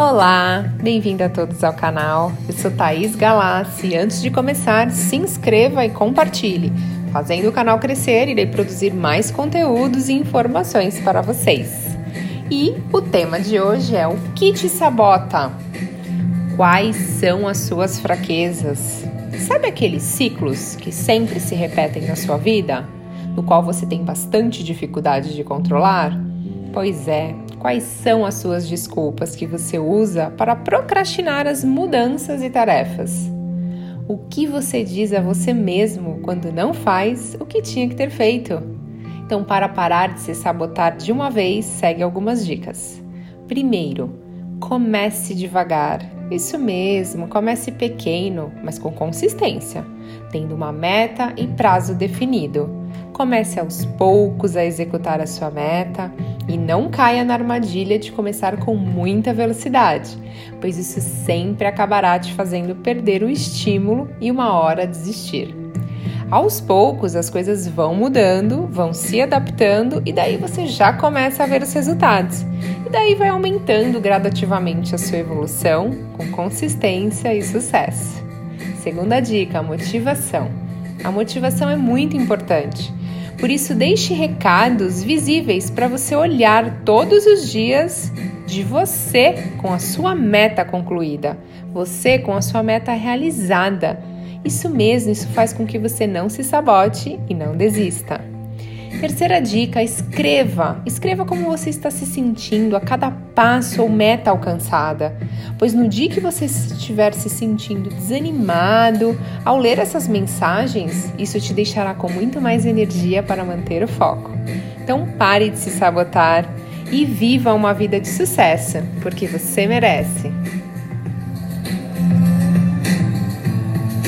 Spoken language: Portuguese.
Olá, bem-vindo a todos ao canal. Eu sou Thaís Galassi antes de começar, se inscreva e compartilhe. Fazendo o canal crescer, irei produzir mais conteúdos e informações para vocês. E o tema de hoje é o que te sabota? Quais são as suas fraquezas? Sabe aqueles ciclos que sempre se repetem na sua vida, no qual você tem bastante dificuldade de controlar? Pois é, quais são as suas desculpas que você usa para procrastinar as mudanças e tarefas? O que você diz a você mesmo quando não faz o que tinha que ter feito? Então, para parar de se sabotar de uma vez, segue algumas dicas. Primeiro, comece devagar. Isso mesmo, comece pequeno, mas com consistência, tendo uma meta e prazo definido. Comece aos poucos a executar a sua meta e não caia na armadilha de começar com muita velocidade, pois isso sempre acabará te fazendo perder o estímulo e uma hora desistir. Aos poucos as coisas vão mudando, vão se adaptando e daí você já começa a ver os resultados. E daí vai aumentando gradativamente a sua evolução com consistência e sucesso. Segunda dica: motivação. A motivação é muito importante. Por isso, deixe recados visíveis para você olhar todos os dias de você com a sua meta concluída, você com a sua meta realizada. Isso mesmo, isso faz com que você não se sabote e não desista. Terceira dica: escreva. Escreva como você está se sentindo a cada passo ou meta alcançada. Pois no dia que você estiver se sentindo desanimado ao ler essas mensagens, isso te deixará com muito mais energia para manter o foco. Então pare de se sabotar e viva uma vida de sucesso, porque você merece.